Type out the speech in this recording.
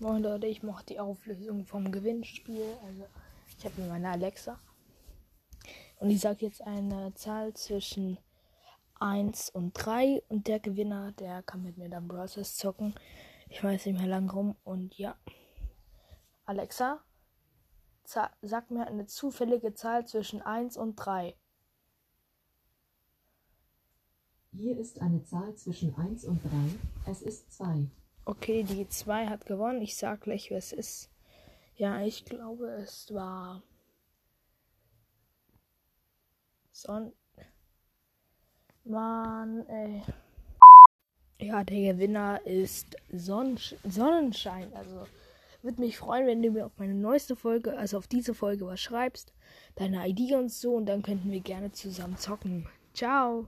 Moin Leute, ich mache die Auflösung vom Gewinnspiel. Also ich habe hier meine Alexa. Und ich sage jetzt eine Zahl zwischen 1 und 3. Und der Gewinner, der kann mit mir dann Browsers zocken. Ich weiß nicht mehr lang rum. Und ja. Alexa, sag mir eine zufällige Zahl zwischen 1 und 3. Hier ist eine Zahl zwischen 1 und 3. Es ist 2. Okay, die 2 hat gewonnen. Ich sag gleich, wer es ist. Ja, ich glaube, es war. Son. Mann, ey. Ja, der Gewinner ist Sonnensch Sonnenschein. Also würde mich freuen, wenn du mir auf meine neueste Folge, also auf diese Folge was schreibst, deine ID und so, und dann könnten wir gerne zusammen zocken. Ciao.